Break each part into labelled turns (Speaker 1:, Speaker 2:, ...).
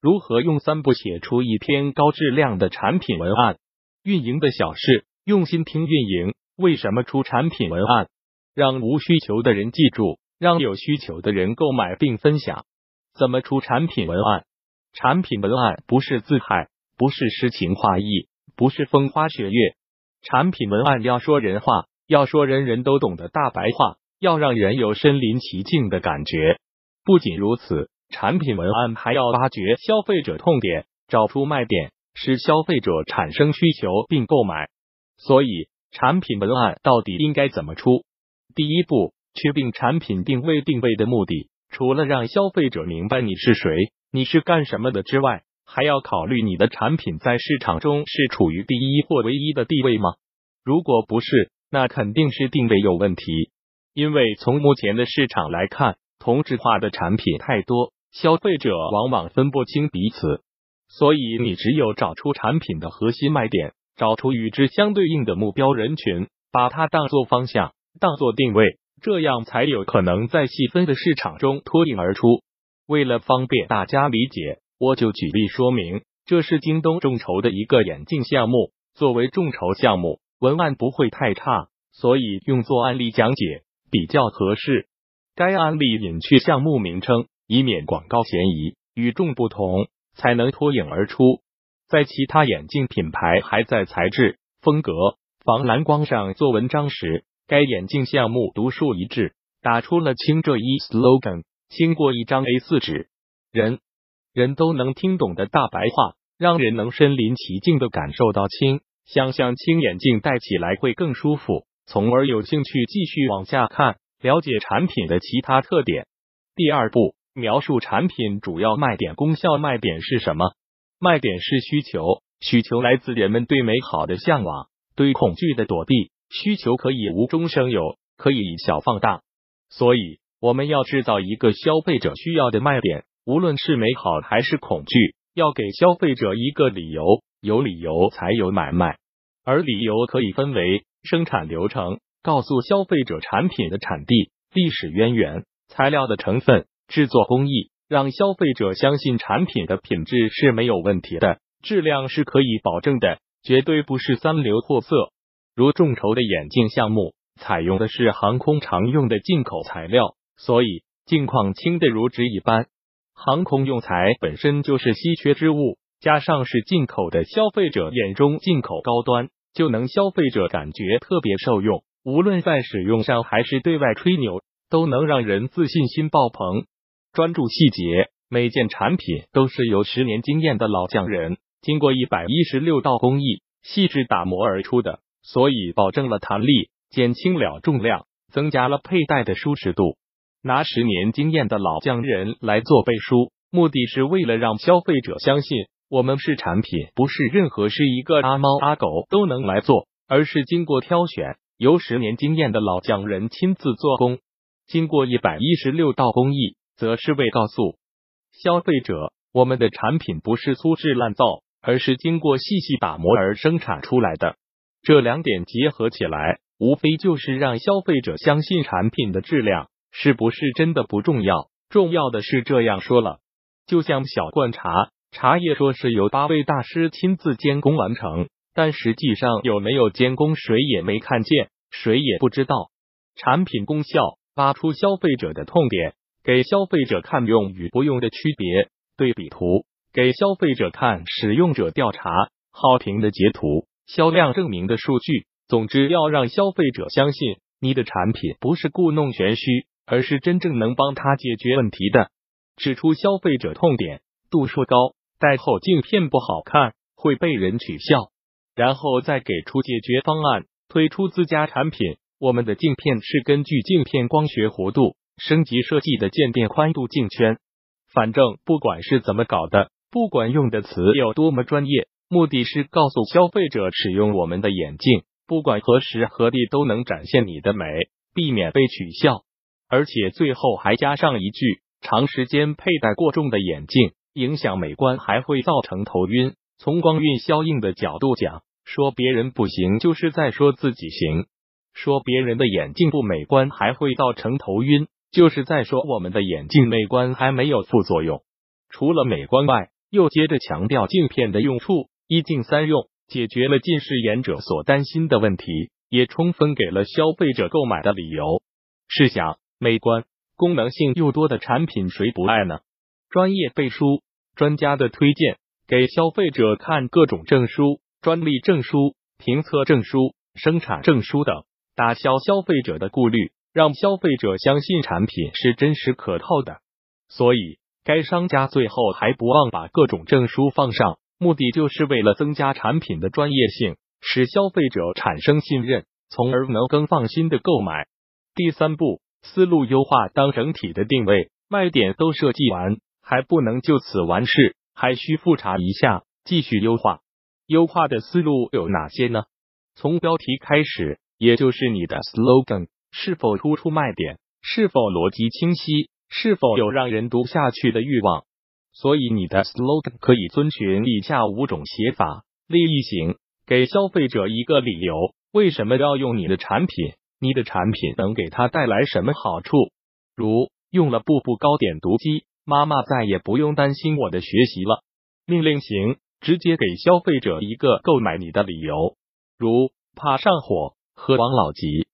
Speaker 1: 如何用三步写出一篇高质量的产品文案？运营的小事，用心听运营。为什么出产品文案？让无需求的人记住，让有需求的人购买并分享。怎么出产品文案？产品文案不是自嗨，不是诗情画意，不是风花雪月。产品文案要说人话，要说人人都懂的大白话，要让人有身临其境的感觉。不仅如此。产品文案还要挖掘消费者痛点，找出卖点，使消费者产生需求并购买。所以，产品文案到底应该怎么出？第一步，确定产品定位。定位的目的，除了让消费者明白你是谁、你是干什么的之外，还要考虑你的产品在市场中是处于第一或唯一的地位吗？如果不是，那肯定是定位有问题。因为从目前的市场来看，同质化的产品太多。消费者往往分不清彼此，所以你只有找出产品的核心卖点，找出与之相对应的目标人群，把它当做方向，当做定位，这样才有可能在细分的市场中脱颖而出。为了方便大家理解，我就举例说明，这是京东众筹的一个眼镜项目。作为众筹项目，文案不会太差，所以用作案例讲解比较合适。该案例隐去项目名称。以免广告嫌疑，与众不同才能脱颖而出。在其他眼镜品牌还在材质、风格、防蓝光上做文章时，该眼镜项目独树一帜，打出了“轻这一 ”slogan，轻过一张 A 四纸，人人都能听懂的大白话，让人能身临其境的感受到轻。想象轻眼镜戴起来会更舒服，从而有兴趣继续往下看，了解产品的其他特点。第二步。描述产品主要卖点、功效。卖点是什么？卖点是需求，需求来自人们对美好的向往，对恐惧的躲避。需求可以无中生有，可以以小放大。所以，我们要制造一个消费者需要的卖点，无论是美好还是恐惧，要给消费者一个理由。有理由才有买卖，而理由可以分为生产流程，告诉消费者产品的产地、历史渊源、材料的成分。制作工艺让消费者相信产品的品质是没有问题的，质量是可以保证的，绝对不是三流货色。如众筹的眼镜项目采用的是航空常用的进口材料，所以镜框轻的如纸一般。航空用材本身就是稀缺之物，加上是进口的，消费者眼中进口高端，就能消费者感觉特别受用。无论在使用上还是对外吹牛，都能让人自信心爆棚。专注细节，每件产品都是由十年经验的老匠人经过一百一十六道工艺细致打磨而出的，所以保证了弹力，减轻了重量，增加了佩戴的舒适度。拿十年经验的老匠人来做背书，目的是为了让消费者相信我们是产品，不是任何是一个阿猫阿狗都能来做，而是经过挑选，由十年经验的老匠人亲自做工，经过一百一十六道工艺。则是为告诉消费者，我们的产品不是粗制滥造，而是经过细细打磨而生产出来的。这两点结合起来，无非就是让消费者相信产品的质量是不是真的不重要，重要的是这样说了。就像小罐茶，茶叶说是由八位大师亲自监工完成，但实际上有没有监工，谁也没看见，谁也不知道。产品功效，挖出消费者的痛点。给消费者看用与不用的区别，对比图给消费者看使用者调查好评的截图、销量证明的数据。总之，要让消费者相信你的产品不是故弄玄虚，而是真正能帮他解决问题的。指出消费者痛点，度数高，戴后镜片不好看，会被人取笑，然后再给出解决方案，推出自家产品。我们的镜片是根据镜片光学弧度。升级设计的渐变宽度镜圈，反正不管是怎么搞的，不管用的词有多么专业，目的是告诉消费者使用我们的眼镜，不管何时何地都能展现你的美，避免被取笑。而且最后还加上一句：长时间佩戴过重的眼镜影响美观，还会造成头晕。从光晕效应的角度讲，说别人不行就是在说自己行；说别人的眼镜不美观，还会造成头晕。就是在说，我们的眼镜美观还没有副作用。除了美观外，又接着强调镜片的用处一镜三用，解决了近视眼者所担心的问题，也充分给了消费者购买的理由。试想，美观、功能性又多的产品，谁不爱呢？专业背书、专家的推荐，给消费者看各种证书、专利证书、评测证书、生产证书等，打消消费者的顾虑，让消费者相信产品是真实可靠的。所以，该商家最后还不忘把各种证书放上，目的就是为了增加产品的专业性，使消费者产生信任，从而能更放心的购买。第三步，思路优化，当整体的定位卖点都设计完，还不能就此完事，还需复查一下，继续优化。优化的思路有哪些呢？从标题开始，也就是你的 slogan 是否突出卖点，是否逻辑清晰。是否有让人读下去的欲望？所以你的 slogan 可以遵循以下五种写法：利益型，给消费者一个理由，为什么要用你的产品？你的产品能给他带来什么好处？如用了步步高点读机，妈妈再也不用担心我的学习了。命令型，直接给消费者一个购买你的理由，如怕上火、喝王老吉。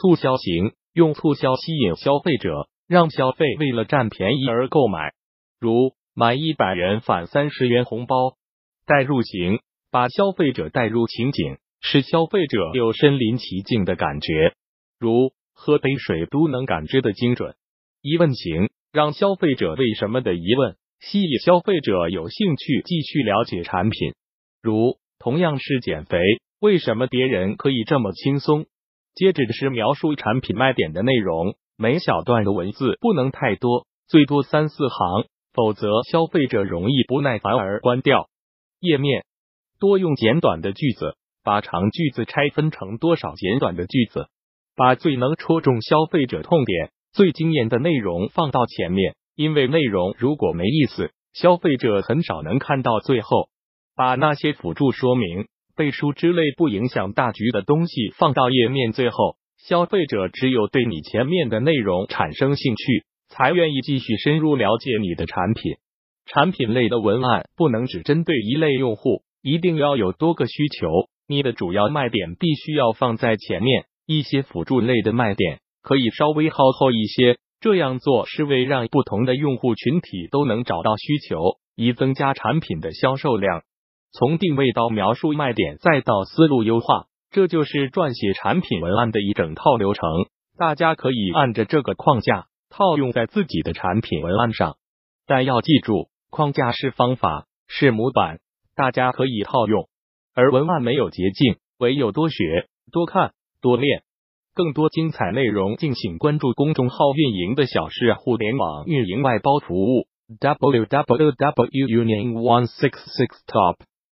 Speaker 1: 促销型，用促销吸引消费者。让消费为了占便宜而购买，如买一百元返三十元红包。代入型把消费者带入情景，使消费者有身临其境的感觉，如喝杯水都能感知的精准。疑问型让消费者为什么的疑问吸引消费者有兴趣继续了解产品，如同样是减肥，为什么别人可以这么轻松？接着是描述产品卖点的内容。每小段的文字不能太多，最多三四行，否则消费者容易不耐烦而关掉页面。多用简短的句子，把长句子拆分成多少简短的句子，把最能戳中消费者痛点、最惊艳的内容放到前面。因为内容如果没意思，消费者很少能看到最后。把那些辅助说明、背书之类不影响大局的东西放到页面最后。消费者只有对你前面的内容产生兴趣，才愿意继续深入了解你的产品。产品类的文案不能只针对一类用户，一定要有多个需求。你的主要卖点必须要放在前面，一些辅助类的卖点可以稍微靠后一些。这样做是为让不同的用户群体都能找到需求，以增加产品的销售量。从定位到描述卖点，再到思路优化，这就是撰写产品文案的一整套流程。大家可以按着这个框架套用在自己的产品文案上，但要记住，框架是方法，是模板，大家可以套用。而文案没有捷径，唯有多学、多看、多练。更多精彩内容，敬请关注公众号“运营的小事互联网运营外包服务 ”（www. 运营 one six six.top）。